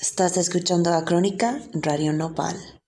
Estás escuchando a Crónica Radio Nopal.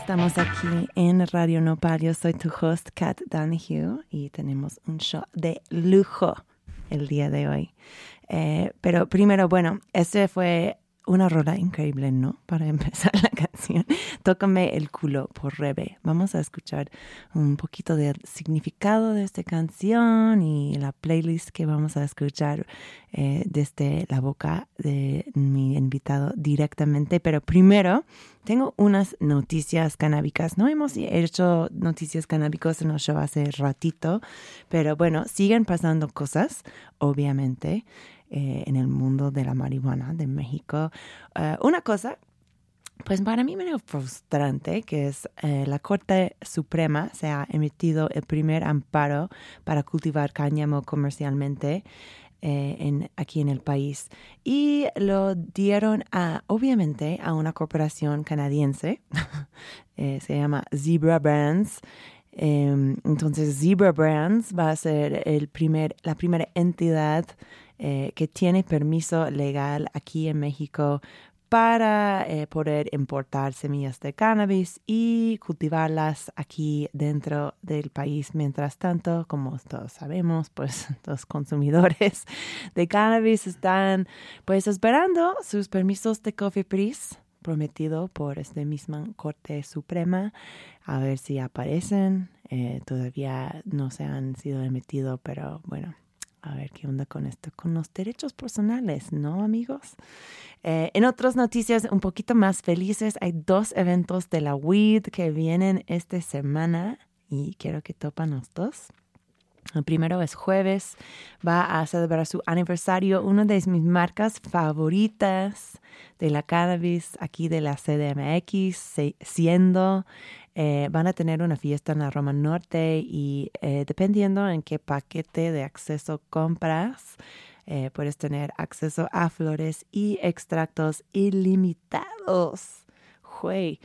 Estamos aquí en Radio Nopal. Yo soy tu host, Kat Donahue, y tenemos un show de lujo el día de hoy. Eh, pero primero, bueno, este fue una rola increíble, ¿no? Para empezar la canción. Tócame el culo por Rebe. Vamos a escuchar un poquito del significado de esta canción y la playlist que vamos a escuchar eh, desde la boca de mi invitado directamente. Pero primero, tengo unas noticias canábicas. No hemos hecho noticias canábicas en el show hace ratito, pero bueno, siguen pasando cosas, obviamente. Eh, en el mundo de la marihuana de México. Eh, una cosa, pues para mí medio frustrante, que es eh, la Corte Suprema se ha emitido el primer amparo para cultivar cáñamo comercialmente. en, aquí en el país y lo dieron a, obviamente a una corporación canadiense, se llama Zebra Brands. Em, entonces Zebra Brands va a ser el primer, la primera entidad eh, que tiene permiso legal aquí en México para eh, poder importar semillas de cannabis y cultivarlas aquí dentro del país. Mientras tanto, como todos sabemos, pues los consumidores de cannabis están pues esperando sus permisos de COFEPRIS prometido por esta misma Corte Suprema a ver si aparecen. Eh, todavía no se han sido emitidos, pero bueno, a ver qué onda con esto, con los derechos personales, ¿no, amigos? Eh, en otras noticias un poquito más felices, hay dos eventos de la WID que vienen esta semana y quiero que topan los dos. El primero es jueves, va a celebrar su aniversario, una de mis marcas favoritas de la cannabis aquí de la CDMX, siendo eh, van a tener una fiesta en la Roma Norte y eh, dependiendo en qué paquete de acceso compras, eh, puedes tener acceso a flores y extractos ilimitados fue.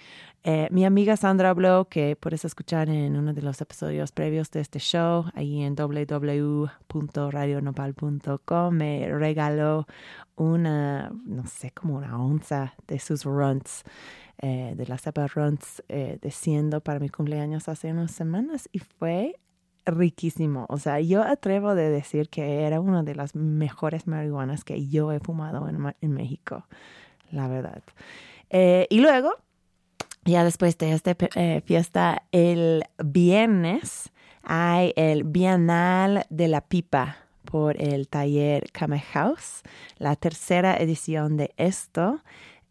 Eh, mi amiga Sandra habló, que puedes escuchar en uno de los episodios previos de este show, ahí en www.radionopal.com, me regaló una, no sé, como una onza de sus runs, eh, de las cepa runs, eh, de para mi cumpleaños hace unas semanas y fue riquísimo. O sea, yo atrevo de decir que era una de las mejores marihuanas que yo he fumado en, México, la verdad. Eh, y luego, ya después de esta eh, fiesta, el viernes hay el Bienal de la Pipa por el taller Kame House, la tercera edición de esto.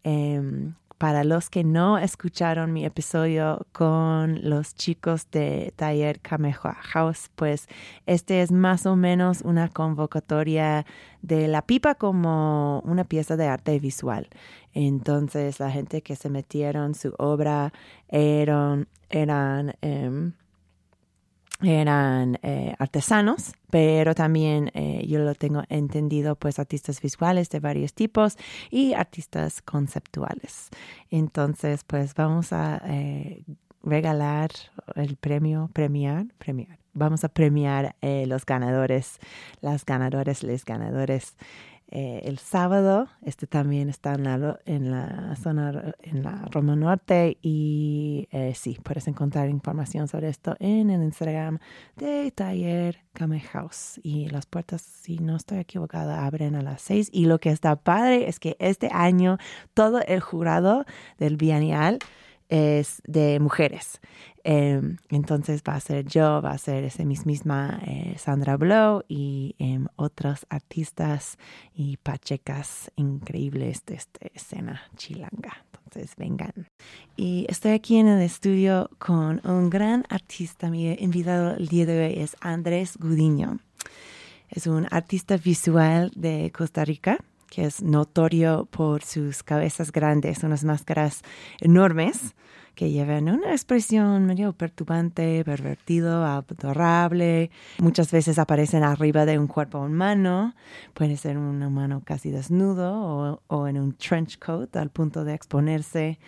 Em, para los que no escucharon mi episodio con los chicos de Taller Kameha House, pues este es más o menos una convocatoria de la pipa como una pieza de arte visual. Entonces la gente que se metieron su obra eran, eran em, eran eh, artesanos, pero también eh, yo lo tengo entendido, pues artistas visuales de varios tipos y artistas conceptuales. Entonces, pues vamos a eh, regalar el premio, premiar, premiar. Vamos a premiar los ganadores, las ganadoras, les ganadores eh, el sábado. Este también está en la, zona, en la Roma Norte. Y eh, sí, puedes encontrar información sobre esto en el Instagram de Taller Kame House. Y las puertas, si no estoy equivocada, abren a las seis. Y lo que está padre es que este año todo el jurado del bienal es de mujeres. Em, entonces va a ser yo, va a ser esa misma eh, Sandra Blow y em, otros artistas y pachecas increíbles de esta escena chilanga. Entonces vengan. Y estoy aquí en el estudio con un gran artista. Mi invitado el día de hoy es Andrés Gudiño. Es un artista visual de Costa Rica que es notorio por sus cabezas grandes, unas máscaras enormes que llevan una expresión medio perturbante, pervertido, adorable. Muchas veces aparecen arriba de un cuerpo humano. Puede ser un humano casi desnudo o, en un trench coat al punto de exponerse.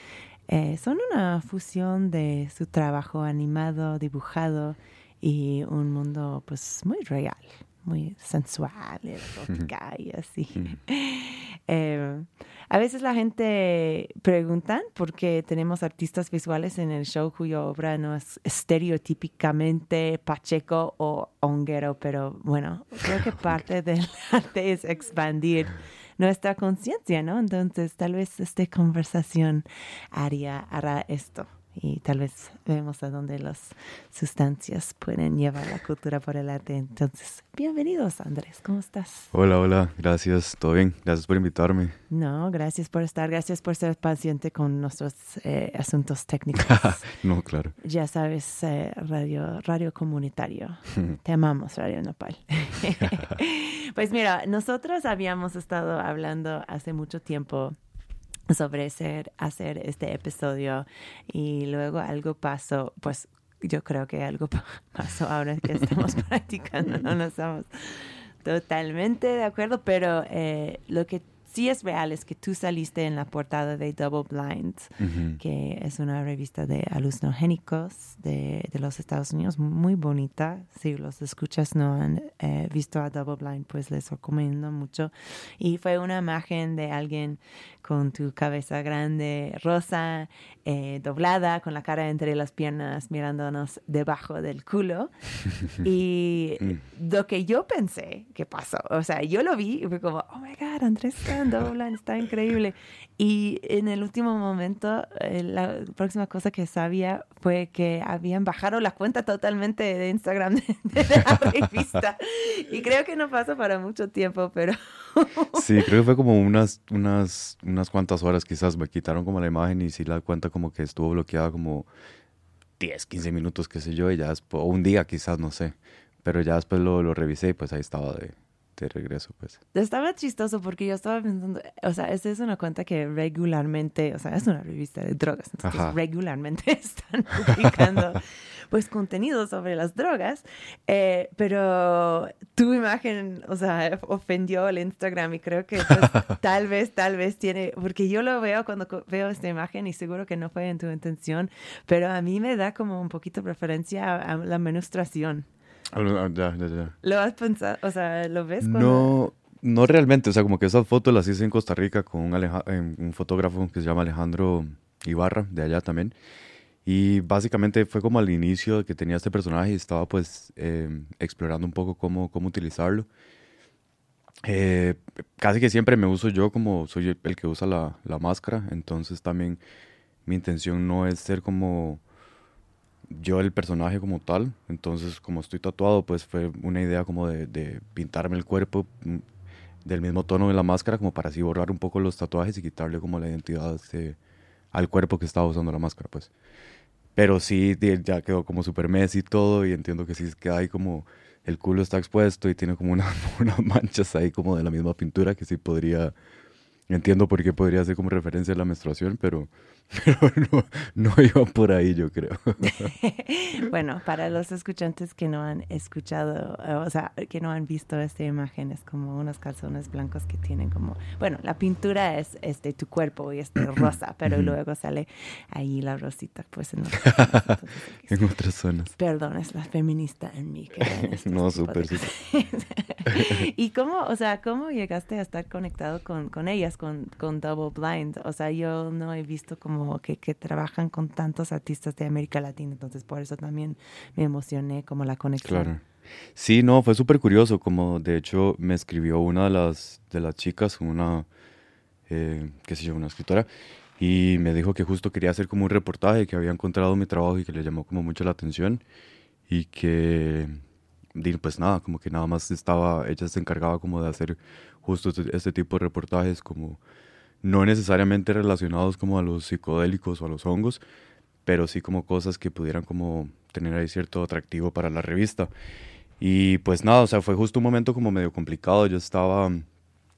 Eh, son una fusión de su trabajo animado, dibujado y un mundo pues muy real muy sensual, erótica y así. eh, a veces la gente pregunta por qué tenemos artistas visuales en el show cuya obra no es estereotípicamente pacheco o honguero, pero bueno, creo que parte del arte es expandir nuestra conciencia, ¿no? Entonces, tal vez esta conversación haría, hará esto y tal vez vemos a dónde las sustancias pueden llevar la cultura por el arte. Entonces, bienvenidos Andrés, ¿cómo estás? Hola, hola, gracias, todo bien, gracias por invitarme. No, gracias por estar, gracias por ser paciente con nuestros eh, asuntos técnicos. no, claro. Ya sabes, eh, radio, radio comunitario, te amamos Radio Nopal. pues mira, nosotros habíamos estado hablando hace mucho tiempo sobre ser, hacer este episodio y luego algo pasó, pues yo creo que algo pasó ahora que estamos practicando, no nos estamos totalmente de acuerdo, pero eh, lo que sí es real es que tú saliste en la portada de Double Blind, que es una revista de alucinogénicos de, de, los Estados Unidos, muy bonita. Si los escuchas no han eh, visto a Double Blind, pues les recomiendo mucho. Y fue una imagen de alguien con tu cabeza grande, rosa, eh, doblada, con la cara entre las piernas, mirándonos debajo del culo. y mm. lo que yo pensé que pasó, o sea, yo lo vi y fue como, oh my God, Andrés Doblan, está increíble. Y en el último momento, eh, la próxima cosa que sabía fue que habían bajado la cuenta totalmente de Instagram de, la revista. y creo que no pasa para mucho tiempo, pero... sí, creo que fue como unas, unas, unas cuantas horas quizás. Me quitaron como la imagen y sí la cuenta como que estuvo bloqueada como 10, 15 minutos, qué sé yo, y ya después, o un día quizás, no sé. Pero ya después lo, lo revisé y pues ahí estaba de, de regreso, pues. Estaba chistoso porque yo estaba pensando, o sea, esta es una cuenta que regularmente, o sea, es una revista de drogas, entonces regularmente están publicando pues contenido sobre las drogas, eh, pero tu imagen, o sea, ofendió el Instagram y creo que pues, tal vez, tal vez tiene, porque yo lo veo cuando veo esta imagen y seguro que no fue en tu intención, pero a mí me da como un poquito preferencia a, la menstruación. Ah, ya, ya, ya. ¿Lo has pensado? O sea, ¿lo ves? No, no realmente. O sea, como que esas fotos las hice en Costa Rica con un, un fotógrafo que se llama Alejandro Ibarra, de allá también. Y básicamente fue como al inicio que tenía este personaje y estaba pues em, explorando un poco cómo, cómo utilizarlo. Eh, casi que siempre me uso yo como soy el que usa la, la, máscara, entonces también mi intención no es ser como yo el personaje como tal, entonces como estoy tatuado pues fue una idea como de, pintarme el cuerpo mm, del mismo tono de la máscara como para así borrar un poco los tatuajes y quitarle como la identidad este, al cuerpo que estaba usando la máscara pues. Pero sí, ya quedó como super mes y todo, y entiendo que sí queda ahí como el culo está expuesto y tiene como una, unas manchas ahí como de la misma pintura que sí podría, entiendo por qué podría ser como referencia a la menstruación, pero pero no, no iba por ahí, yo creo. bueno, para los escuchantes que no han escuchado, eh, o sea, que no han visto esta imagen, es como unos calzones blancos que tienen como, bueno, la pintura es este tu cuerpo y este rosa, pero luego sale ahí la rosita, pues en, en otras zonas. Perdón, es la feminista en mí. Que no, súper, súper. ¿Y cómo, o sea, cómo llegaste a estar conectado con, con ellas, con, con Double Blind? O sea, yo no he visto como que, que, trabajan con tantos artistas de América Latina, entonces por eso también me emocioné como la conexión. Claro. Sí, no, fue súper curioso, como de hecho me escribió una de las, de las chicas, una, eh, qué sé yo, una escritora, y me dijo que justo quería hacer como un reportaje, que había encontrado mi trabajo y que le llamó como mucho la atención, y que, pues nada, como que nada más estaba, ella se encargaba como de hacer justo este, este tipo de reportajes, como no necesariamente relacionados como a los psicodélicos o a los hongos, pero sí como cosas que pudieran como tener ahí cierto atractivo para la revista. Y pues nada, o sea, fue justo un momento como medio complicado. Yo estaba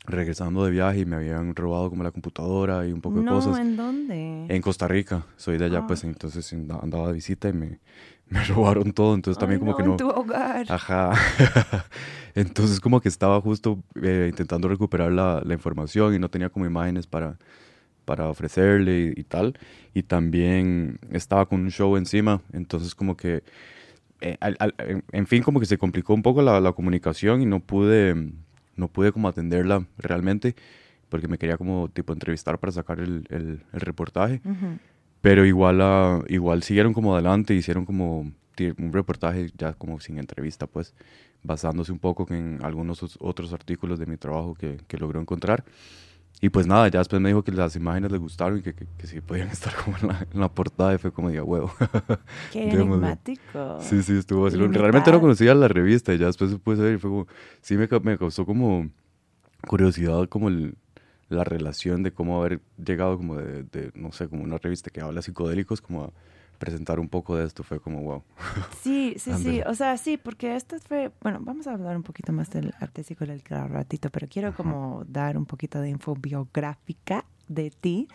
regresando de viaje y me habían robado como la computadora y un poco de cosas. ¿En dónde? En Costa Rica. Soy de allá, ah. pues entonces andaba de visita y me, me robaron todo, entonces también como que no... En tu hogar. Ajá. entonces como que estaba justo eh, intentando recuperar la, la, información y no tenía como imágenes para, para ofrecerle y, tal. Y también estaba con un show encima, entonces como que... Eh, en fin, como que se complicó un poco la, la, comunicación y no pude, no pude como atenderla realmente porque me quería como tipo entrevistar para sacar el, el, reportaje. Pero igual, uh, igual siguieron como adelante, hicieron como un reportaje ya como sin entrevista, pues, basándose un poco en algunos otros artículos de mi trabajo que, que logró encontrar. Y pues nada, ya después me dijo que las imágenes le gustaron y que, que, sí podían estar como en la, en la, portada y fue como diga, huevo. Qué enigmático. Sí, sí, estuvo así. Realmente no conocía la revista y ya después se ver y fue como, sí me, me causó como curiosidad como el, la relación de cómo haber llegado como de, no sé, como una revista que habla psicodélicos, como a presentar un poco de esto, fue como wow. Sí, sí, sí, o sea, sí, porque esto fue, bueno, vamos a hablar un poquito más del arte psicodélico al ratito, pero quiero como dar un poquito de info biográfica de ti.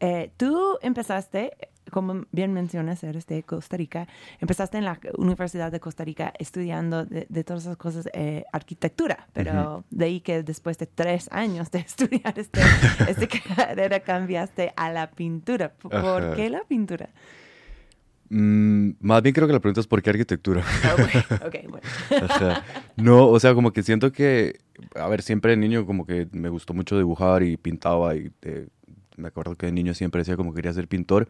Eh, tú empezaste como bien mencionas, eres de Costa Rica, empezaste en la Universidad de Costa Rica estudiando de, todas esas cosas eh, arquitectura, pero de ahí que después de tres años de estudiar este, este carrera cambiaste a la pintura. ¿Por qué la pintura? Mm, más bien creo que la pregunta es ¿por qué arquitectura? Ah, bueno. No, o sea, como que siento que, a ver, siempre de niño como que me gustó mucho dibujar y pintaba y eh, me acuerdo que de niño siempre decía como que quería ser pintor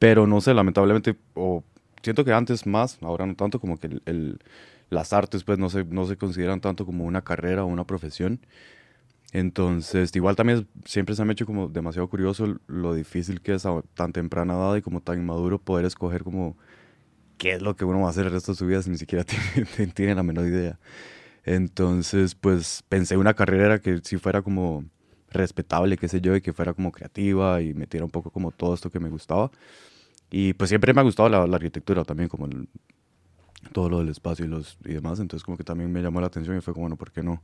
pero no sé, lamentablemente, o siento que antes más, ahora no tanto, como que el, las artes pues no se, no se consideran tanto como una carrera o una profesión. Entonces, igual también siempre se me ha hecho como demasiado curioso lo difícil que es a tan temprana edad y como tan inmaduro poder escoger como qué es lo que uno va a hacer el resto de su vida si ni siquiera tiene, tiene la menor idea. Entonces, pues pensé una carrera que si fuera como respetable, qué sé yo, y que fuera como creativa y metiera un poco como todo esto que me gustaba. Y pues siempre me ha gustado la, arquitectura también, como todo lo del espacio y, los, y demás. Entonces como que también me llamó la atención y fue como, bueno, ¿por qué no?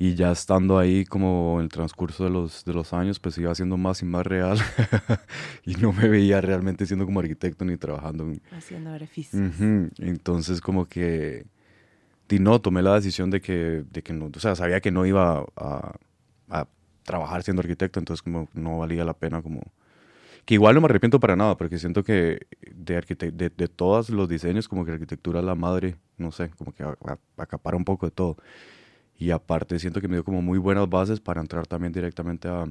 Y ya estando ahí como en el transcurso de los, de los años, pues iba siendo más y más real. y no me veía realmente siendo como arquitecto ni trabajando. Haciendo beneficios. Entonces como que... Y no, tomé la decisión de que, de que no, o sea, sabía que no iba a, a trabajar siendo arquitecto, entonces como no valía la pena como... Que igual no me arrepiento para nada, porque siento que de, de, de todos los diseños, como que arquitectura la madre, no sé, como que acapara un poco de todo. Y aparte siento que me dio como muy buenas bases para entrar también directamente a,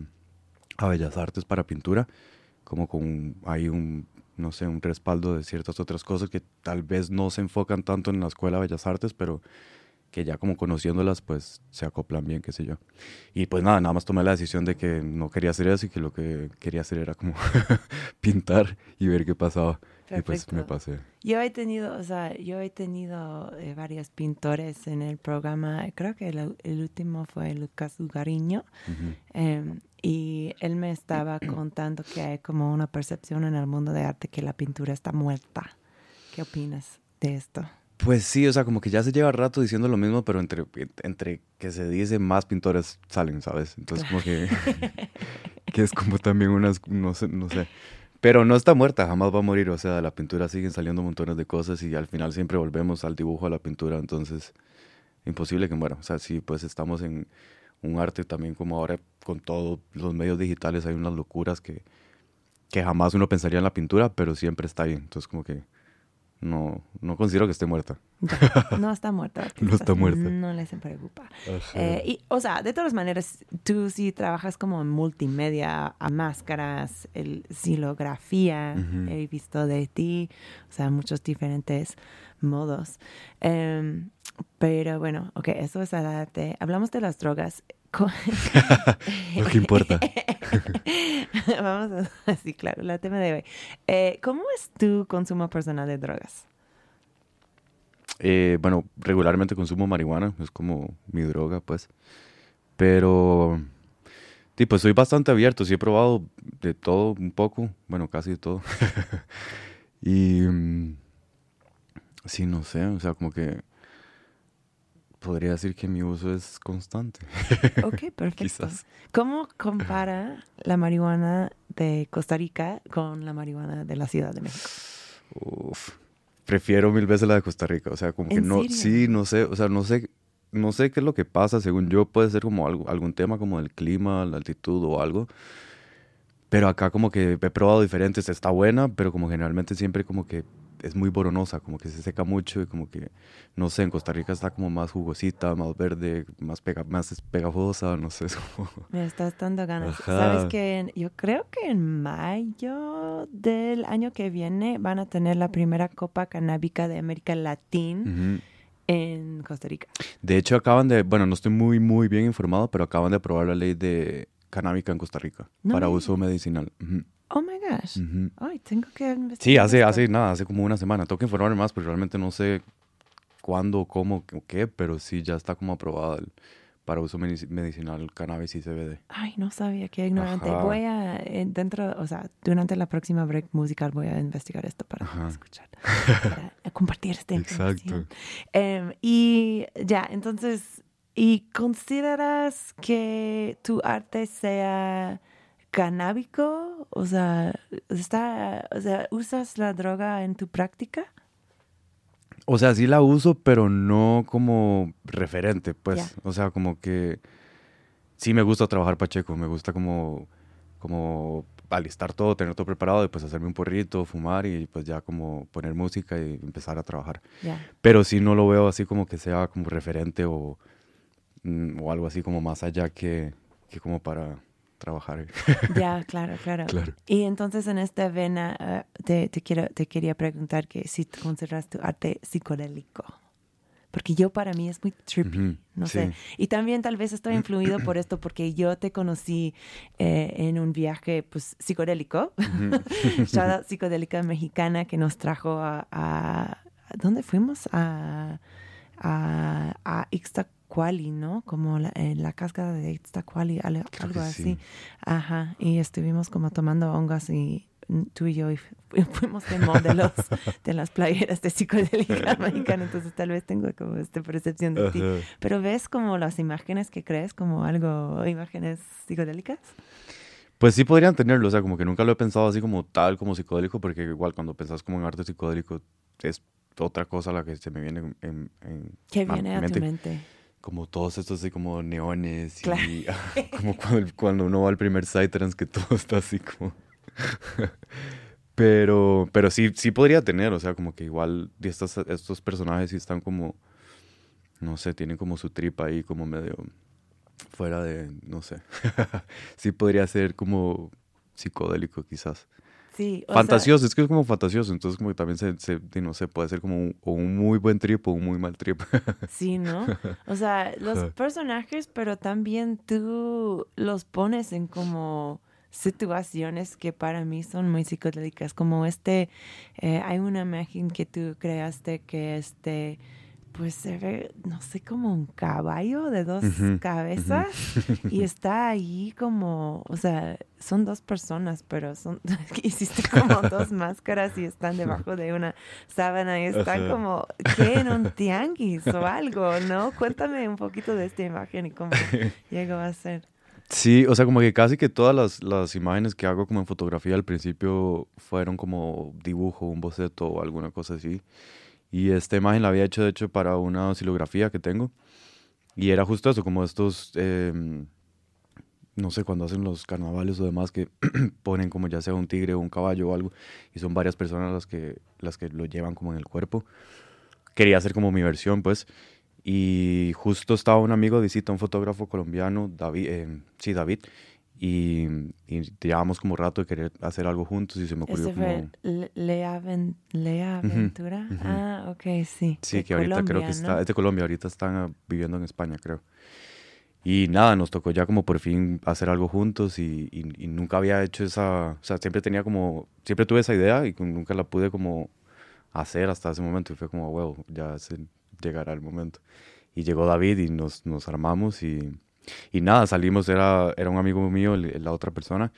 a Bellas Artes para pintura, como con hay un, no sé, un respaldo de ciertas otras cosas que tal vez no se enfocan tanto en la Escuela de Bellas Artes, pero que ya como conociéndolas pues se acoplan bien, qué sé yo. Y pues nada, nada más tomé la decisión de que no quería hacer eso y que lo que quería hacer era como pintar y ver qué pasaba. Y pues me pasé. Yo he tenido, o sea, yo he tenido eh, varios pintores en el programa. Creo que el, último fue Lucas Ugariño. Em, y él me estaba contando que hay como una percepción en el mundo de arte que la pintura está muerta. ¿Qué opinas de esto? Pues sí, o sea, como que ya se lleva rato diciendo lo mismo, pero entre, entre que se dice más pintores salen, ¿sabes? Entonces como que, que es como también unas, no sé, no sé. Pero no está muerta, jamás va a morir, o sea, de la pintura siguen saliendo montones de cosas y al final siempre volvemos al dibujo, a la pintura, entonces imposible que muera. O sea, sí, pues estamos en un arte también como ahora con todos los medios digitales hay unas locuras que, que jamás uno pensaría en la pintura, pero siempre está ahí. Entonces como que no, no considero que esté muerta. no está muerta. no está muerta. No les preocupa. Eh, y, o sea, de todas maneras, tú sí trabajas como en multimedia, a máscaras, el silografía, he visto de ti, o sea, muchos diferentes modos. Em, pero bueno, ok, eso es arte. Hablamos de las drogas. Lo que importa. Vamos a sí, claro, la tema de hoy. Eh, ¿Cómo es tu consumo personal de drogas? Eh, bueno, regularmente consumo marihuana, es como mi droga, pues. Pero, tipo, soy bastante abierto, sí he probado de todo un poco, bueno, casi de todo. y, mm, sí, no sé, o sea, como que podría decir que mi uso es constante. Ok, perfecto. ¿Cómo compara la marihuana de Costa Rica con la marihuana de la Ciudad de México? Uf, prefiero mil veces la de Costa Rica. O sea, como que no, sí, no sé, o sea, no sé, no sé qué es lo que pasa. Según yo, puede ser como algo, algún tema como el clima, la altitud o algo. Pero acá como que he probado diferentes, está buena, pero como generalmente siempre como que es muy boronosa, como que se seca mucho y como que, no sé, en Costa Rica está como más jugosita, más verde, más, pega, más pegajosa, no sé. Me estás dando ganas. Sabes que yo creo que en mayo del año que viene van a tener la primera Copa Canábica de América Latina. En Costa Rica. De hecho, acaban de, bueno, no estoy muy, muy bien informado, pero acaban de aprobar la ley de canábica en Costa Rica para uso medicinal. Oh my gosh. Ay, tengo que investigar. Sí, hace, hace nada, hace como una semana. Tengo que informarme más, pero realmente no sé cuándo, cómo, qué, pero sí ya está como aprobado para uso medicinal cannabis y CBD. Ay, no sabía, qué ignorante. Voy a, eh, dentro, o sea, durante la próxima break musical voy a investigar esto para escuchar, para compartir información. Exacto. Em, y ya, entonces, ¿y consideras que tu arte sea canábico? O sea, está, o sea, ¿usas la droga en tu práctica? O sea, sí la uso, pero no como referente, pues. O sea, como que sí me gusta trabajar Pacheco, me gusta como, como alistar todo, tener todo preparado y pues hacerme un porrito, fumar y pues ya como poner música y empezar a trabajar. Pero sí no lo veo así como que sea como referente o, mm, o algo así como más allá que, que como para trabajar. Ya, claro, claro, Y entonces en esta vena eh, te, te, quiero, te quería preguntar que si consideras tu arte psicodélico. Porque yo para mí es muy trippy, no sé. Y también tal vez estoy influido por esto porque yo te conocí eh, en un viaje pues psicodélico, ya psicodélica mexicana que nos trajo a, a ¿dónde fuimos? A, a, a Ixtacuali, ¿no? Como la, en la cascada de Ixtacuali, algo, algo así. Ajá, y estuvimos como tomando hongos y tú y yo fuimos de modelos de las playeras de psicodélica mexicana, entonces tal vez tengo como esta percepción de ti. Pero ves como las imágenes que crees como algo, imágenes psicodélicas. Pues sí podrían tenerlo, o sea, como que nunca lo he pensado así como tal, como psicodélico, porque igual cuando pensás como en arte psicodélico es otra cosa la que se me viene en, en ¿Qué viene a tu mente? Como todos estos así como neones y como cuando, cuando, uno va al primer Psytrance que todo está así como... pero, pero sí, sí podría tener, o sea, como que igual estos, estos personajes sí están como, no sé, tienen como su tripa ahí como medio fuera de, no sé, sí podría ser como psicodélico quizás. Sí, fantasioso, es que es como fantasioso, entonces como que también se, se no sé, puede ser como un, o un muy buen trip o un muy mal trip. sí, ¿no? O sea, los personajes, pero también tú los pones en como situaciones que para mí son muy psicodélicas, como este, eh, hay una imagen que tú creaste que este pues se ve, no sé, como un caballo de dos cabezas y está ahí como, o sea, son dos personas, pero son, hiciste como dos máscaras y están debajo de una sábana y están como, ¿qué? En un tianguis o algo, ¿no? Cuéntame un poquito de esta imagen y cómo llegó a ser. Sí, o sea, como que casi que todas las, las imágenes que hago como en fotografía al principio fueron como dibujo, un boceto o alguna cosa así. Y esta imagen la había hecho, de hecho, para una oscilografía que tengo. Y era justo eso, como estos, em, no sé, cuando hacen los carnavales o demás, que ponen como ya sea un tigre o un caballo o algo, y son varias personas las que, las que lo llevan como en el cuerpo. Quería hacer como mi versión, pues. Y justo estaba un amigo de visita, un fotógrafo colombiano, David, eh, sí, David, y, y llevábamos como rato de querer hacer algo juntos y se me ocurrió como... Lea, Lea Ventura. Ah, ok, sí. Sí, que ahorita creo que está, es de Colombia, ahorita están viviendo en España, creo. Y nada, nos tocó ya como por fin hacer algo juntos y, y, nunca había hecho esa, o sea, siempre tenía como, siempre tuve esa idea y nunca la pude como hacer hasta ese momento y fue como, wow, ya se llegará el momento. Y llegó David y nos, nos armamos y y nada, salimos, era, era un amigo mío, la otra persona,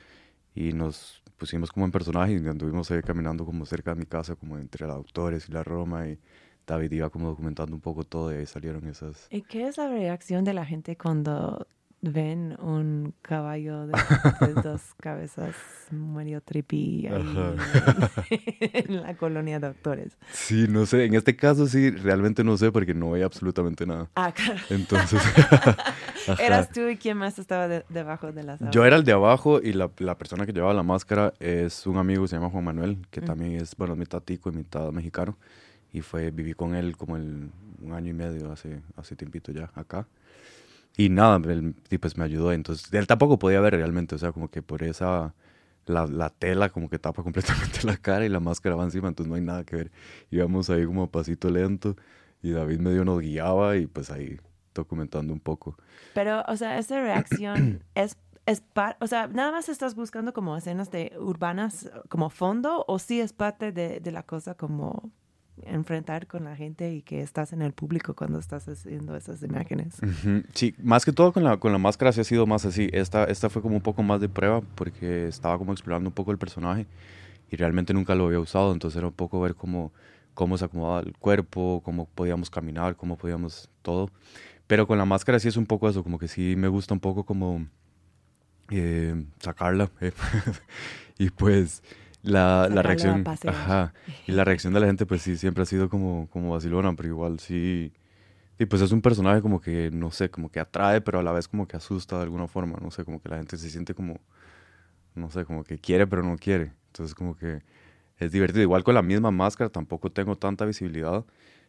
y nos pusimos como en personaje y anduvimos ahí caminando como cerca de mi casa, como entre los autores y la Roma, y David iba como documentando un poco todo y ahí salieron esas... ¿Y qué es la reacción de la gente cuando ven un caballo de, dos cabezas medio trippy en la colonia de actores. Sí, no sé, en este caso sí, realmente no sé porque no veía absolutamente nada. Ah, claro. Entonces... ¿Eras tú y quién más estaba debajo de la sábana? Yo era el de abajo y la, la, persona que llevaba la máscara es un amigo se llama Juan Manuel, que también es, bueno, mitad tico y mitad mexicano. Y fue, viví con él como el, un año y medio hace, hace tiempito ya acá. Y nada, él pues me ayudó. Entonces, él tampoco podía ver realmente, o sea, como que por esa, la, la, tela como que tapa completamente la cara y la máscara va encima, entonces no hay nada que ver. Íbamos ahí como a pasito lento y David medio nos guiaba y pues ahí documentando un poco. Pero, o sea, esa reacción es, es o sea, nada más estás buscando como escenas de urbanas como fondo o sí es parte de, de la cosa como enfrentar con la gente y que estás en el público cuando estás haciendo esas imágenes. Sí, más que todo con la, con la máscara sí ha sido más así. Esta, esta fue como un poco más de prueba porque estaba como explorando un poco el personaje y realmente nunca lo había usado, entonces era un poco ver cómo, cómo se acomodaba el cuerpo, cómo podíamos caminar, cómo podíamos todo. Pero con la máscara sí es un poco eso, como que sí me gusta un poco como eh, sacarla. Eh. y pues la, la reacción ajá, y la reacción de la gente pues sí siempre ha sido como como vacilona pero igual sí y pues es un personaje como que no sé como que atrae pero a la vez como que asusta de alguna forma no sé como que la gente se siente como no sé como que quiere pero no quiere. Entonces como que es divertido. Igual con la misma máscara tampoco tengo tanta visibilidad.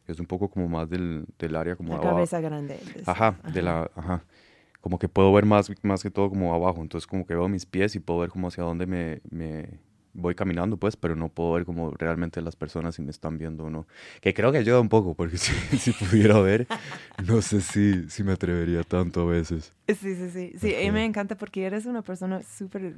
Es un poco como más del, del área como la cabeza grande ajá, de la ajá. Como que puedo ver más más que todo como abajo. Entonces como que veo mis pies y puedo ver como hacia dónde me, me voy caminando, pues, pero no puedo ver como realmente las personas si me están viendo o no. Que creo que ayuda un poco, porque si, si pudiera ver, no sé si, si me atrevería tanto a veces. Sí, sí, sí. Sí, y me encanta porque eres una persona súper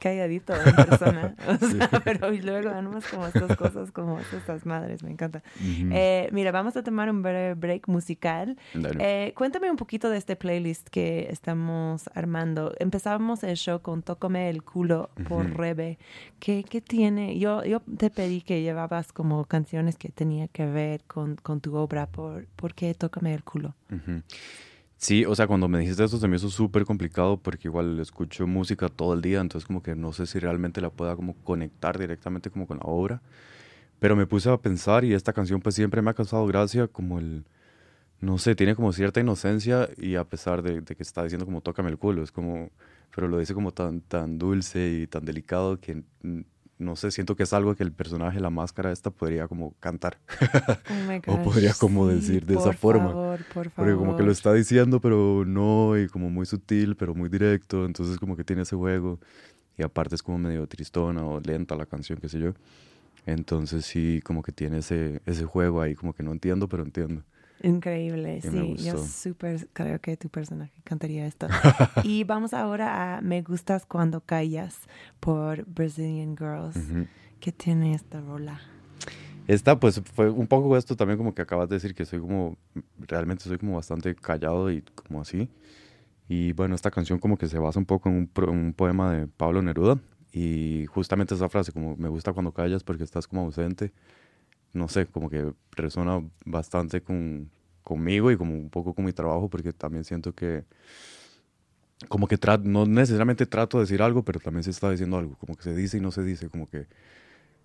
calladito en persona. O sea, pero luego además como estas cosas, como estas madres, me encanta. eh, mira, vamos a tomar un breve break musical. Eh, cuéntame un poquito de este playlist que estamos armando. Empezamos el show con Tócame el culo por Rebe. ¿Qué, ¿Qué, tiene? Yo, yo te pedí que llevabas como canciones que tenía que ver con, con tu obra. ¿Por, ¿Por qué Tócame el culo? Sí, o sea, cuando me dijiste eso se me hizo súper complicado porque igual escucho música todo el día, entonces como que no sé si realmente la pueda como conectar directamente como con la obra. Pero me puse a pensar y esta canción pues siempre me ha causado gracia como el, no sé, tiene como cierta inocencia y a pesar de, que está diciendo como tócame el culo, es como, pero lo dice como tan, tan dulce y tan delicado que no sé, siento que es algo que el personaje, la máscara esta, podría como cantar. Oh o podría como decir de esa forma. Favor, por favor. Porque como que lo está diciendo, pero no, y como muy sutil, pero muy directo. Entonces como que tiene ese juego. Y aparte es como medio tristona o lenta la canción, qué sé yo. Entonces sí, como que tiene ese, ese juego ahí, como que no entiendo, pero entiendo. Increíble, sí, yo súper creo que tu personaje cantaría esto. y vamos ahora a Me Gustas Cuando Callas por Brazilian Girls. ¿Qué tiene esta rola? Esta, pues, fue un poco esto también como que acabas de decir que soy como, realmente soy como bastante callado y como así. Y bueno, esta canción como que se basa un poco en un, un poema de Pablo Neruda. Y justamente esa frase, como me gusta cuando callas porque estás como ausente no sé, como que resuena bastante con, conmigo y como un poco con mi trabajo, porque también siento que como que no necesariamente trato de decir algo, pero también se está diciendo algo, como que se dice y no se dice, como que,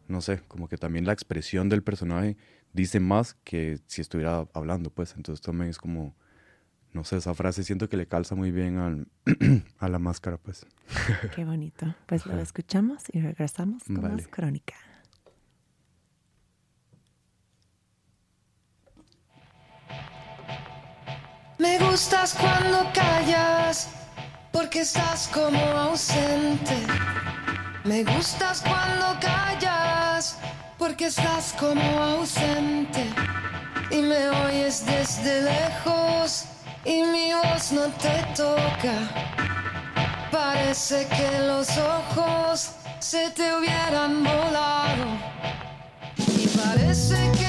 no sé, como que también la expresión del personaje dice más que si estuviera hablando, pues, entonces también es como, no sé, esa frase siento que le calza muy bien al, a la máscara, pues. Qué bonito. Pues lo escuchamos y regresamos con más crónica. Me gustas cuando callas, porque estás como ausente. Me gustas cuando callas, porque estás como ausente. Y me oyes desde lejos, y mi voz no te toca. Parece que los ojos se te hubieran volado. Y parece que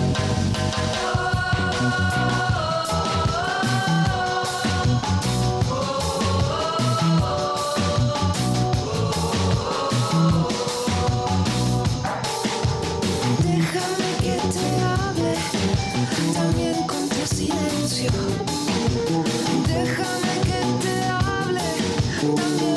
silencio. Déjame que te hable también.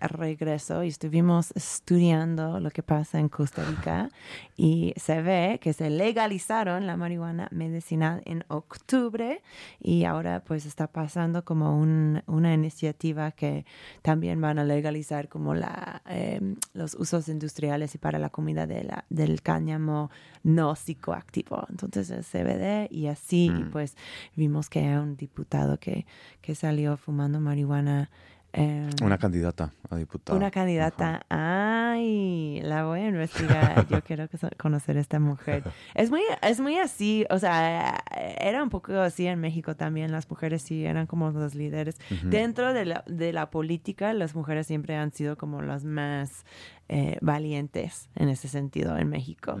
De regreso y estuvimos estudiando lo que pasa en Costa Rica y se ve que se legalizaron la marihuana medicinal en octubre y ahora pues está pasando como un- una iniciativa que también van a legalizar como la, eh, los usos industriales y para la comida de la, del cáñamo no psicoactivo. Entonces el CBD y así y pues vimos que hay un diputado que, que salió fumando marihuana. Eh, Una candidata a diputada. una candidata. Ay, la voy a investigar. Yo quiero conocer a esta mujer. Es muy, es muy así, o sea, era un poco así en México también. Las mujeres sí eran como los líderes. Dentro de la, de la política, las mujeres siempre han sido como las más eh, valientes en ese sentido en México.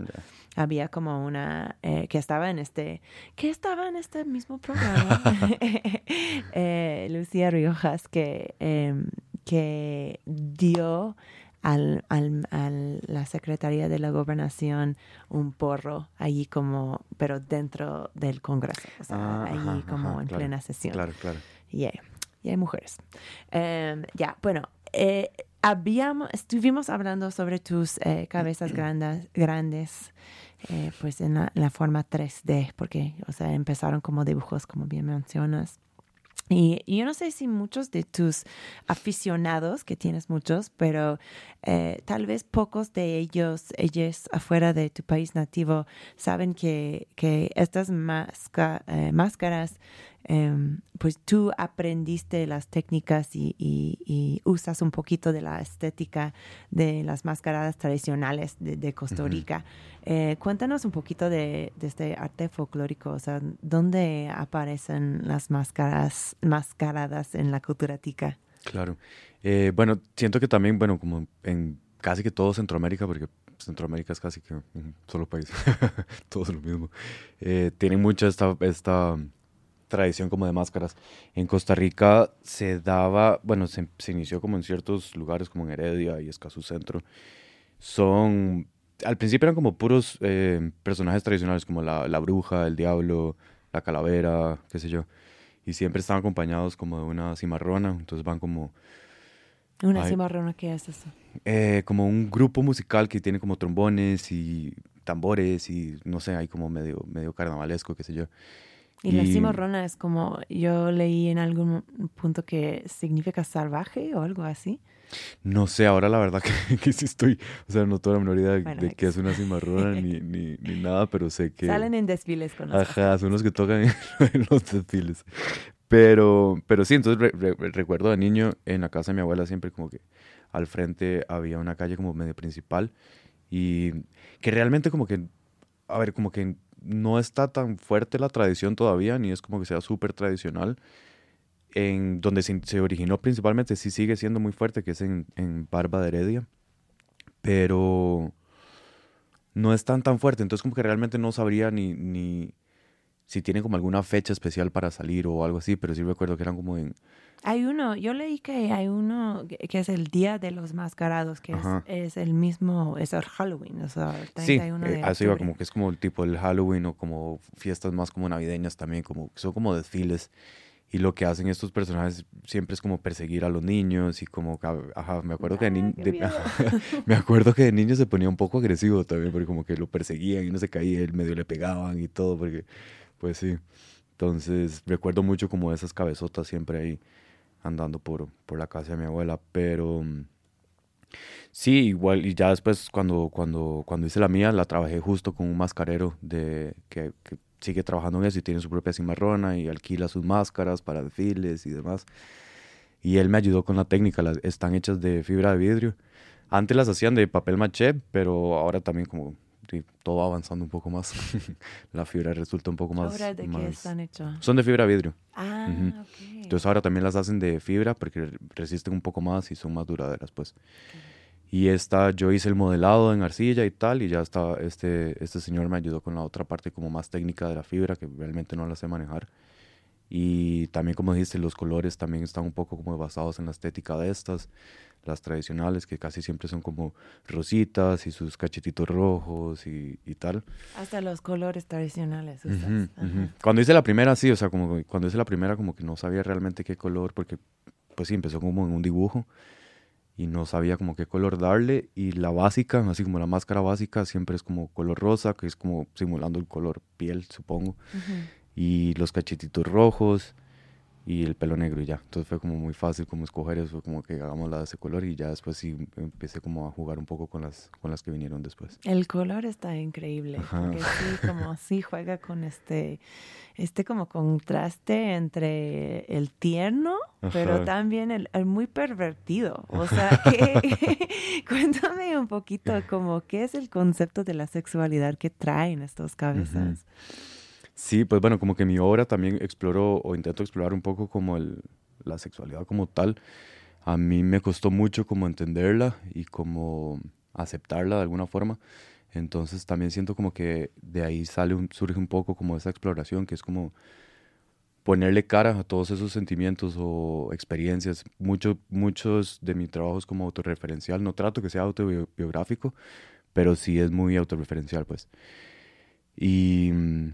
Había como una eh, que estaba en este, que estaba en este mismo programa, eh, Lucía Riojas, que, em, que dio al, al- al- la Secretaría de la Gobernación un porro allí como, pero dentro del Congreso, o sea, Ah, allí ajá, como ajá, en claro, plena sesión. Claro, claro. Yeah. Y hay mujeres. Em, ya, bueno, eh, habíamos, estuvimos hablando sobre tus eh, cabezas grandes, grandes eh, pues en la, la forma 3D, porque, o sea, empezaron como dibujos, como bien mencionas. Y, y yo no sé si muchos de tus aficionados, que tienes muchos, pero eh, tal vez pocos de ellos, ellos afuera de tu país nativo, saben que, que estas máscaras, em, pues tú aprendiste las técnicas y, y- y usas un poquito de la estética de las mascaradas tradicionales de, de Costa. Rica. Eh, cuéntanos un poquito de, de este arte folclórico, o sea, ¿dónde aparecen las máscaras, mascaradas en la cultura tica? Claro. Eh, bueno, siento que también, bueno, como en casi que todo Centroamérica, porque Centroamérica es casi que un solo país, todos lo mismo, eh, tienen mucha esta, esta tradición como de máscaras. En Costa Rica se daba, bueno, se, se inició como en ciertos lugares como en Heredia y Escazú Centro. Son, al principio eran como puros eh, personajes tradicionales como la, la bruja, el diablo, la calavera, qué sé yo. Y siempre están acompañados como de una cimarrona, entonces van como Una Ay. cimarrona, ¿qué es eso? eh, como un grupo musical que tiene como trombones y tambores y no sé, hay como medio, medio carnavalesco, qué sé yo. Y, la cimarrona es como, yo leí en algún punto que significa salvaje o algo así. No sé, ahora la verdad que, que sí estoy, o sea, no tengo la menor idea de, Bueno, de qué ex. es una cimarrona ni, ni, ni nada, pero sé que... Salen en desfiles con las Ajá, son los que tocan en, en los desfiles. Pero, pero sí, entonces re- re- recuerdo de niño en la casa de mi abuela siempre como que al frente había una calle como medio principal y que realmente como que, a ver, como que no está tan fuerte la tradición todavía, ni es como que sea súper tradicional. En donde se, originó principalmente sí sigue siendo muy fuerte, que es en, en Barba de Heredia, pero no es tan tan fuerte, entonces como que realmente no sabría ni, ni, si tienen como alguna fecha especial para salir o algo así, pero sí recuerdo que eran como en... Hay uno, yo leí que hay uno que es el Día de los Mascarados, que es, el mismo, es el Halloween, o sea, el Sí, 31 eh, de a eso iba octubre. como que es como el tipo del Halloween o como fiestas más como navideñas también, como son como desfiles. Y lo que hacen estos personajes siempre es como perseguir a los niños y como, ajá, me acuerdo que de, Ah, ni- de- me acuerdo que de niño se ponía un poco agresivo también, porque como que lo perseguían y no se caía, él medio le pegaban y todo, porque pues sí. Entonces recuerdo mucho como esas cabezotas siempre ahí andando por, por la casa de mi abuela, pero mm, sí, igual, y ya después cuando, cuando, cuando hice la mía, la trabajé justo con un mascarero de, que, que sigue trabajando en eso y tiene su propia cimarrona y alquila sus máscaras para desfiles y demás. Y él me ayudó con la técnica, las, están hechas de fibra de vidrio. Antes las hacían de papel maché, pero ahora también como todo va avanzando un poco más. la fibra resulta un poco más... ¿Ahora de qué más- están hechos? Son de fibra vidrio. Ah, Ujú. ok. Entonces ahora también las hacen de fibra porque resisten un poco más y son más duraderas, pues. Y esta, yo hice el modelado en arcilla y tal, y ya está, este, este señor me ayudó con la otra parte como más técnica de la fibra, que realmente no la sé manejar. Y también, como dijiste, los colores también están un poco como basados en la estética de estas, las tradicionales, que casi siempre son como rositas y sus cachetitos rojos y, y tal. Hasta los colores tradicionales usas. Ujú, Ajá. ujú. Cuando hice la primera, sí, o sea, como cuando hice la primera, como que no sabía realmente qué color, porque pues sí, empezó como en un dibujo y no sabía como qué color darle. Y la básica, así como la máscara básica, siempre es como color rosa, que es como simulando el color piel, supongo. Y los cachetitos rojos y el pelo negro y ya. Entonces fue como muy fácil como escoger eso, como que hagamos la de ese color y ya después sí empecé como a jugar un poco con las, con las que vinieron después. El color está increíble, Ajá. porque sí, como sí juega con este, este como contraste entre el tierno, pero Ajá. también el, el muy pervertido. O sea, que, cuéntame un poquito como qué es el concepto de la sexualidad que traen estos cabezas. Sí, pues bueno, como que mi obra también exploró o intento explorar un poco como el, la sexualidad como tal. A mí me costó mucho como entenderla y como aceptarla de alguna forma. Entonces también siento como que de ahí sale un- surge un poco como esa exploración que es como ponerle cara a todos esos sentimientos o experiencias. Mucho, muchos de mi trabajo es como autorreferencial. No trato que sea autobiográfico, pero sí es muy autorreferencial, pues. Y, mm,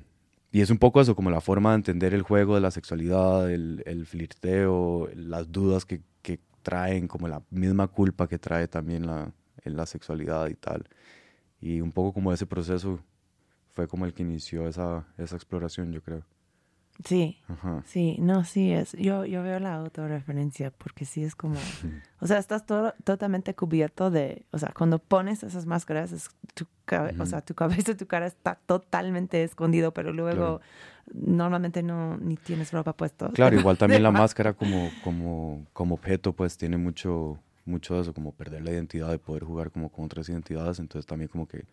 y es un poco eso, como la forma de entender el juego de la sexualidad, el, el flirteo, las dudas que, que traen, como la misma culpa que trae también la, en la sexualidad y tal. Y un poco como ese proceso fue como el que inició esa, esa exploración, yo creo. Sí, Ajá. sí, no, sí es. Yo, yo veo la autorreferencia porque sí es como, o sea, estás todo, totalmente cubierto de, o sea, cuando pones esas máscaras, es tu, cabe- o sea, tu cabeza, tu cara está totalmente escondido, pero luego normalmente no ni tienes ropa puesta. Claro, igual también la máscara como, como, como objeto, pues tiene mucho, mucho de eso, como perder la identidad, de poder jugar como con otras identidades, entonces también como que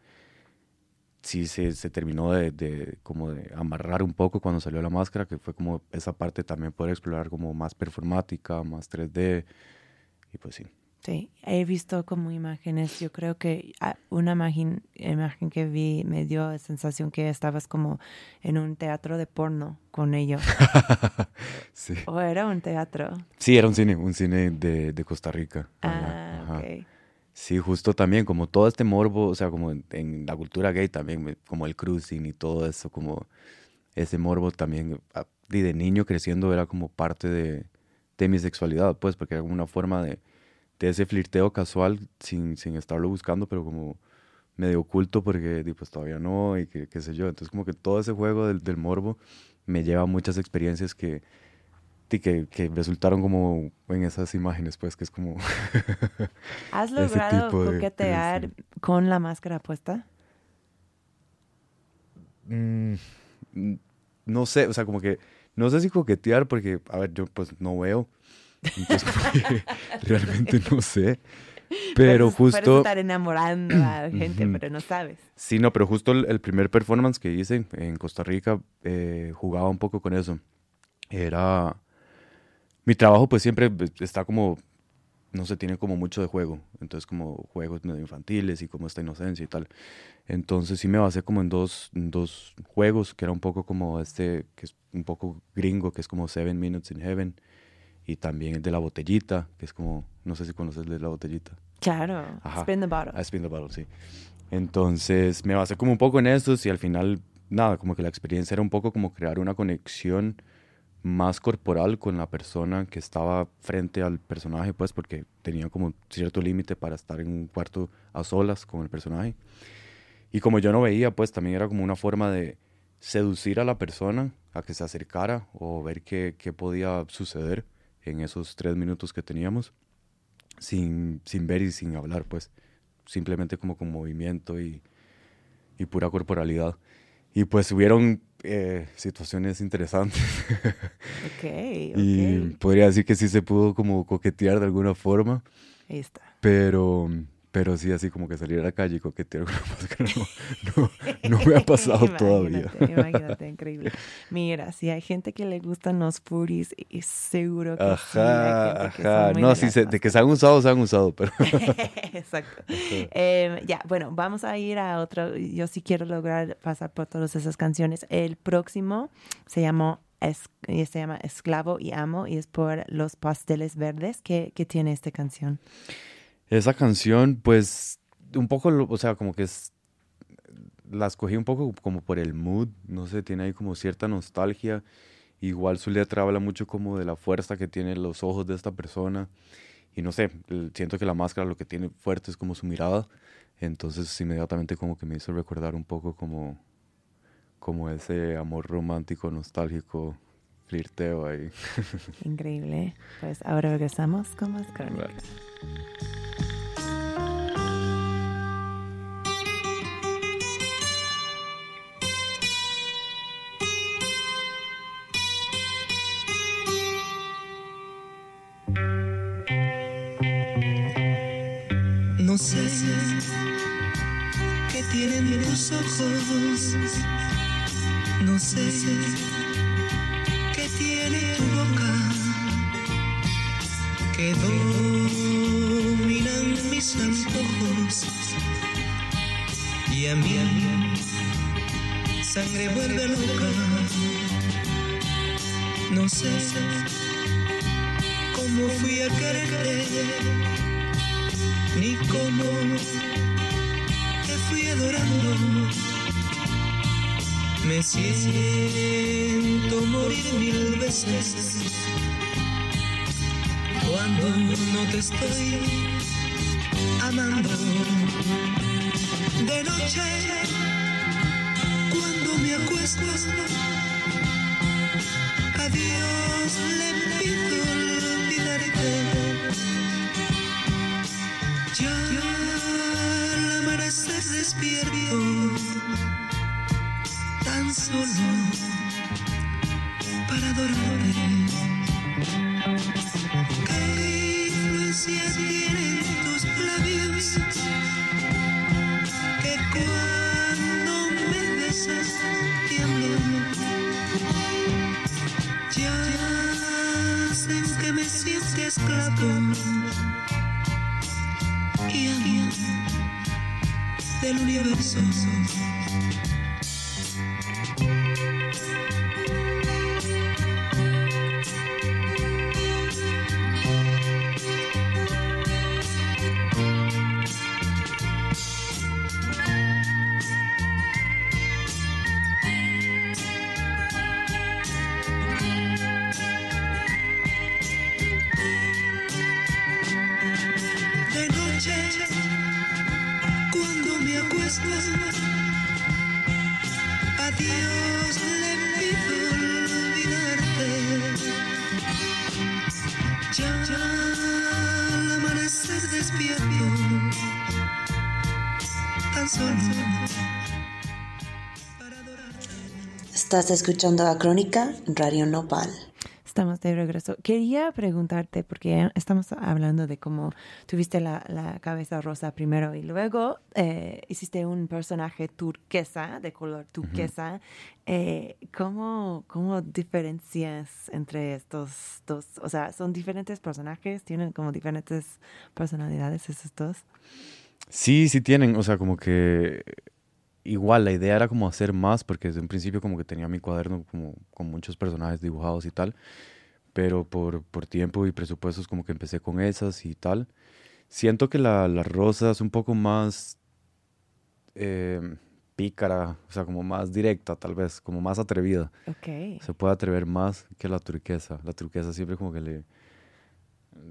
sí se, se terminó de, de como de amarrar un poco cuando salió la máscara, que fue como esa parte también poder explorar como más performática, más 3D, y pues sí. Sí, he visto como imágenes, yo creo que ah, una imagen, imagen que vi me dio la sensación que estabas como en un teatro de porno con ellos. sí. o era un teatro. Sí, era un cine, un cine de, de Costa Rica. Ah, ajá. ok. Sí, justo también, como todo este morbo, o sea, como en, en la cultura gay también, como el cruising y todo eso, como ese morbo también, ah, y de niño creciendo era como parte de, de mi sexualidad, pues, porque era como una forma de, de ese flirteo casual sin, sin estarlo buscando, pero como medio oculto porque pues todavía no y que, qué sé yo. Entonces como que todo ese juego del, del morbo me lleva a muchas experiencias que, que, que resultaron como en esas imágenes, pues, que es como... ¿Has logrado de- coquetear con la máscara puesta? Mm, no sé, o sea, como que no sé si coquetear porque, a ver, yo pues no veo. Entonces, realmente no sé. Pero justo, estar enamorando a gente, pero no sabes. sí, no, pero justo el, el primer performance que hice en Costa Rica eh, jugaba un poco con eso. Era, mi trabajo pues siempre está como no se tiene como mucho de juego, entonces como juegos medio infantiles y como esta inocencia y tal. Entonces sí me basé como en dos, en dos juegos, que era un poco como este, que es un poco gringo, que es como Seven Minutes in Heaven, y también el de la botellita, que es como, no sé si conoces de la botellita. Claro, Ajá. spin the bottle. Ah, Spin the Bottle, sí. Entonces me basé como un poco en estos y al final, nada, como que la experiencia era un poco como crear una conexión más corporal con la persona que estaba frente al personaje, pues porque tenía como cierto límite para estar en un cuarto a solas con el personaje. Y como yo no veía, pues también era como una forma de seducir a la persona a que se acercara o ver qué, qué podía suceder en esos tres minutos que teníamos sin, sin ver y sin hablar, pues simplemente como con movimiento y, y pura corporalidad. Y pues hubieron eh, situaciones interesantes Ok, ok. y podría decir que sí se pudo como coquetear de alguna forma, Ahí está. pero, pero sí así como que salir a la calle y coquetear con una no, no, no me ha pasado todavía. Imagínate, increíble. Mira, si hay gente que le gustan los furries, y seguro que sí, hay Ajá, gente ajá. No, las se- de que se han usado, se han usado, pero Exacto. Eh, ya, bueno, vamos a ir a otro. Yo sí quiero lograr pasar por todas esas canciones. El próximo se llamó es, y se llama Esclavo y Amo y es por los pasteles verdes que, que tiene esta canción. Esa canción, pues, un poco, o sea, como que es, la escogí un poco como por el mood, no sé, tiene ahí como cierta nostalgia. Igual su letra habla mucho como de la fuerza que tienen los ojos de esta persona. Y no sé, siento que la máscara lo que tiene fuerte es como su mirada. Entonces inmediatamente como que me hizo recordar un poco como, como ese amor romántico, nostálgico, flirteo ahí. Increíble. Pues ahora regresamos con más crónicas. Vale. No sé qué tienen tus ojos. No sé Que dominan mis antojos. Y a mí sangre vuelve loca. No sé cómo fui a quererte ni cómo te fui adorando. Me siento morir mil veces no te estoy amando. De noche, cuando me acuesto, a Dios le pido olvidarte. Ya al amanecer despierto, tan solo para adorarte. Del universo. Estás escuchando la crónica en Radio Nopal. Estamos de regreso. Quería preguntarte, porque estamos hablando de cómo tuviste la, la cabeza rosa primero y luego eh, hiciste un personaje turquesa, de color turquesa. Eh, ¿cómo, ¿Cómo diferencias entre estos dos? O sea, ¿son diferentes personajes? ¿Tienen como diferentes personalidades esos dos? Sí, sí tienen, o sea, como que igual la idea era como hacer más, porque desde un principio como que tenía mi cuaderno como con muchos personajes dibujados y tal, pero por, por tiempo y presupuestos como que empecé con esas y tal. Siento que la, la rosa es un poco más eh, pícara, o sea, como más directa tal vez, como más atrevida. Se puede atrever más que la turquesa. La turquesa siempre como que le,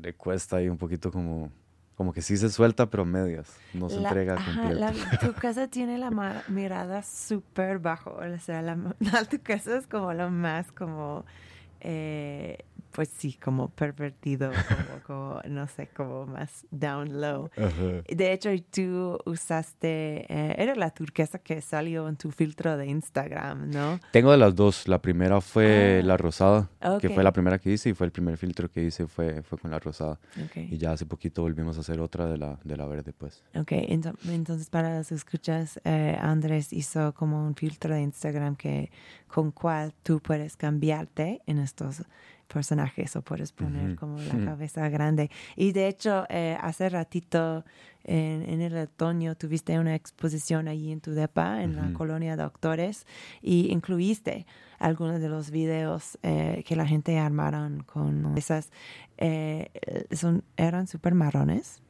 le cuesta ahí un poquito como como que sí se suelta, pero medias, no se La- entrega ajá, la- tu casa tiene la ma- mirada súper bajo, o sea, la, la- tu casa es como lo más como, eh, pues sí, como pervertido, como, como, no sé, como más down low. Ajá. De hecho, tú usaste, eh, era la turquesa que salió en tu filtro de Instagram, ¿no? Tengo de las dos. La primera fue Ah. la rosada, que Ok. fue la primera que hice y fue el primer filtro que hice fue, fue con la rosada. Okay. Y ya hace poquito volvimos a hacer otra de la, de la verde, pues. Ok, ento- entonces para las escuchas, eh, Andrés hizo como un filtro de Instagram que con cual tú puedes cambiarte en estos personajes o puedes poner como la cabeza grande. Y de hecho, eh, hace ratito en, en el otoño tuviste una exposición allí en tu depa, en la colonia de doctores, y incluiste algunos de los videos eh, que la gente armaron con esas, eh, son, eran súper marrones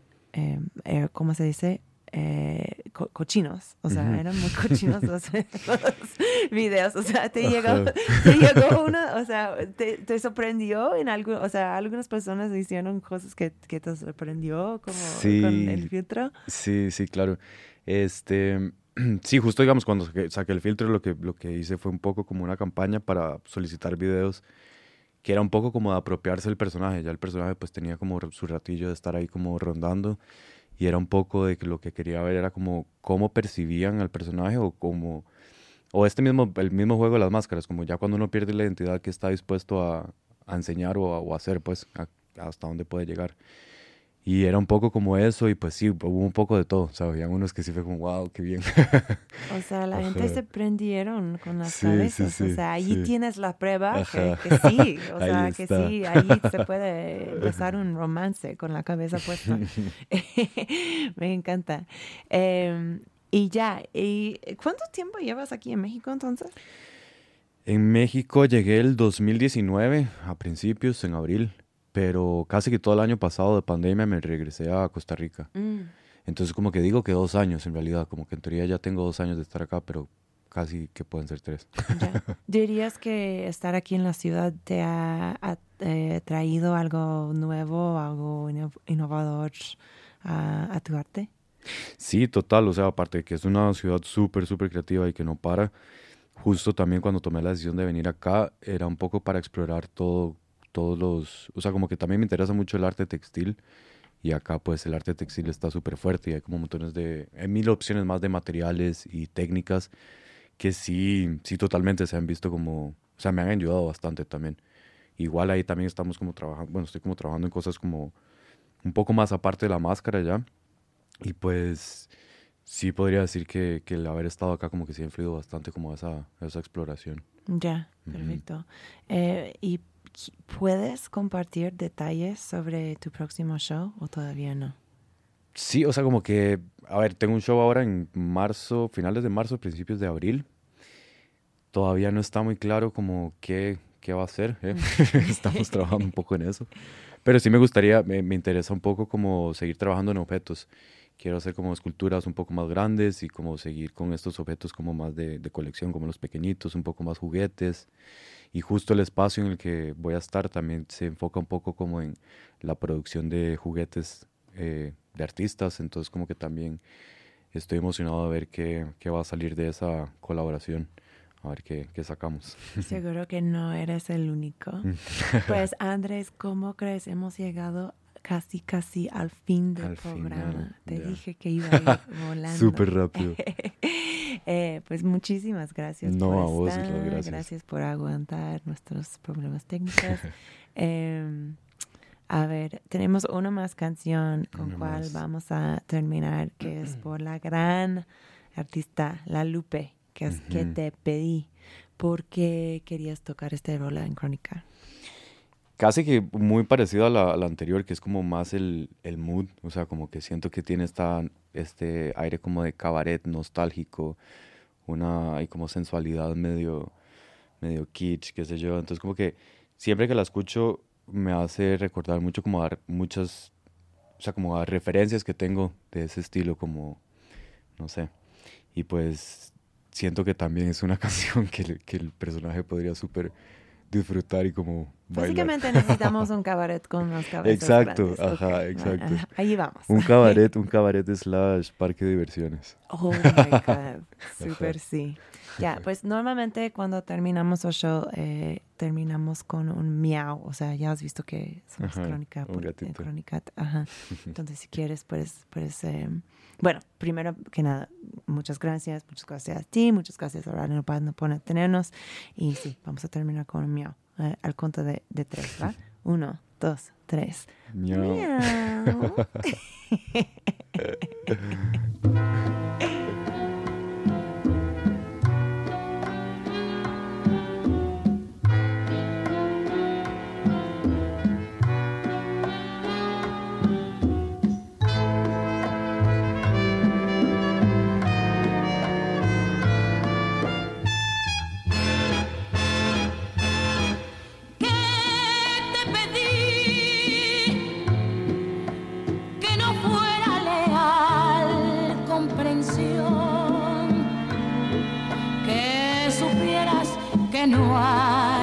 eh, ¿cómo se dice? Eh, co- cochinos, o sea, Ujú. eran muy cochinos los, los videos, o sea, te llegó, te llegó uno, o sea, te, te sorprendió en algo, o sea, algunas personas hicieron cosas que, que te sorprendió como con Sí. el filtro. Sí, sí, claro. Este, sí, justo digamos cuando saqué, saqué el filtro lo que, lo que hice fue un poco como una campaña para solicitar videos que era un poco como de apropiarse del personaje. Ya el personaje pues tenía como su ratillo de estar ahí como rondando y era un poco de que lo que quería ver era como cómo percibían al personaje o como o este mismo el mismo juego de las máscaras, como ya cuando uno pierde la identidad que está dispuesto a, a enseñar o a, hacer, pues hasta dónde puede llegar. Y era un poco como eso, y pues sí, hubo un poco de todo. O sea, había unos que sí fue como, wow, qué bien. O sea, la gente Ajá. se prendieron con las Sí, sí, cabezas. o sea, allí tienes la prueba que, sí. O Ahí sea, que sí, allí se puede empezar un romance con la cabeza puesta. Me encanta. Eh, y ya, ¿y cuánto tiempo llevas aquí en México entonces? En México llegué el 2019, a principios, en abril, pero casi que todo el año pasado de pandemia me regresé a Costa Rica. Mm, Entonces como que digo que dos años en realidad, como que en teoría ya tengo dos años de estar acá, pero casi que pueden ser tres. ya. ¿Dirías que estar aquí en la ciudad te ha, ha, eh, traído algo nuevo, algo innovador a, a tu arte? Sí, total, o sea, aparte de que es una ciudad súper, súper creativa y que no para, justo también cuando tomé la decisión de venir acá, era un poco para explorar todo, todos los, o sea, como que también me interesa mucho el arte textil y acá pues el arte textil está súper fuerte y hay como montones de, hay mil opciones más de materiales y técnicas que sí, sí totalmente se han visto como, o sea, me han ayudado bastante también. Igual ahí también estamos como trabajando, bueno, estoy como trabajando en cosas como un poco más aparte de la máscara ya. Y pues sí podría decir que, que el haber estado acá como que sí ha influido bastante como esa, esa exploración. Ya, perfecto. Eh, ¿Y puedes compartir detalles sobre tu próximo show o todavía no? Sí, o sea, como que, a ver, tengo un show ahora en marzo, finales de marzo, principios de abril. Todavía no está muy claro como qué, qué va a ser. ¿eh? Estamos trabajando un poco en eso. Pero sí me gustaría, me, me interesa un poco como seguir trabajando en objetos. Quiero hacer como esculturas un poco más grandes y como seguir con estos objetos como más de, de colección, como los pequeñitos, un poco más juguetes. Y justo el espacio en el que voy a estar también se enfoca un poco como en la producción de juguetes eh, de artistas. Entonces como que también estoy emocionado de ver qué, qué va a salir de esa colaboración. A ver qué, qué sacamos. Seguro que no eres el único. Pues Andrés, ¿cómo crees? Hemos llegado casi, casi al fin del Al programa. final, Te dije que iba a ir volando. Súper rápido. Eh, pues muchísimas gracias No, por a vos, estar. Isla, gracias. por aguantar nuestros problemas técnicos. Em, a ver, tenemos una más canción con Una cual más. vamos a terminar, que es por la gran artista La Lupe, que es que te pedí. ¿Por qué querías tocar este rola en Crónica? Casi que muy parecido a la, anterior, que es como más el, el mood, o sea, como que siento que tiene esta, este aire como de cabaret nostálgico, una, hay como sensualidad medio, medio kitsch, qué sé yo, entonces como que siempre que la escucho me hace recordar mucho como a muchas, o sea, como a referencias que tengo de ese estilo, como, no sé, y pues siento que también es una canción que, que el personaje podría súper disfrutar y como bailar. Básicamente necesitamos un cabaret con unas cabezas Exacto, grandes. ajá, exacto. Ahí vamos. Un cabaret, un cabaret slash parque de diversiones. Oh my God, super sí. Ya, pues normalmente cuando terminamos el show, eh, terminamos con un miau. O sea, ya has visto que somos Ajá, crónica un por eh, crónica. Ajá. Entonces, si quieres, pues, pues eh, bueno, primero que nada, muchas gracias, muchas gracias a ti, muchas gracias a Radio Nopal por tenernos. Y sí, vamos a terminar con un miau. eh, al conto de, de tres, ¿va? Uno, dos, tres. Miau. Miau. que no hay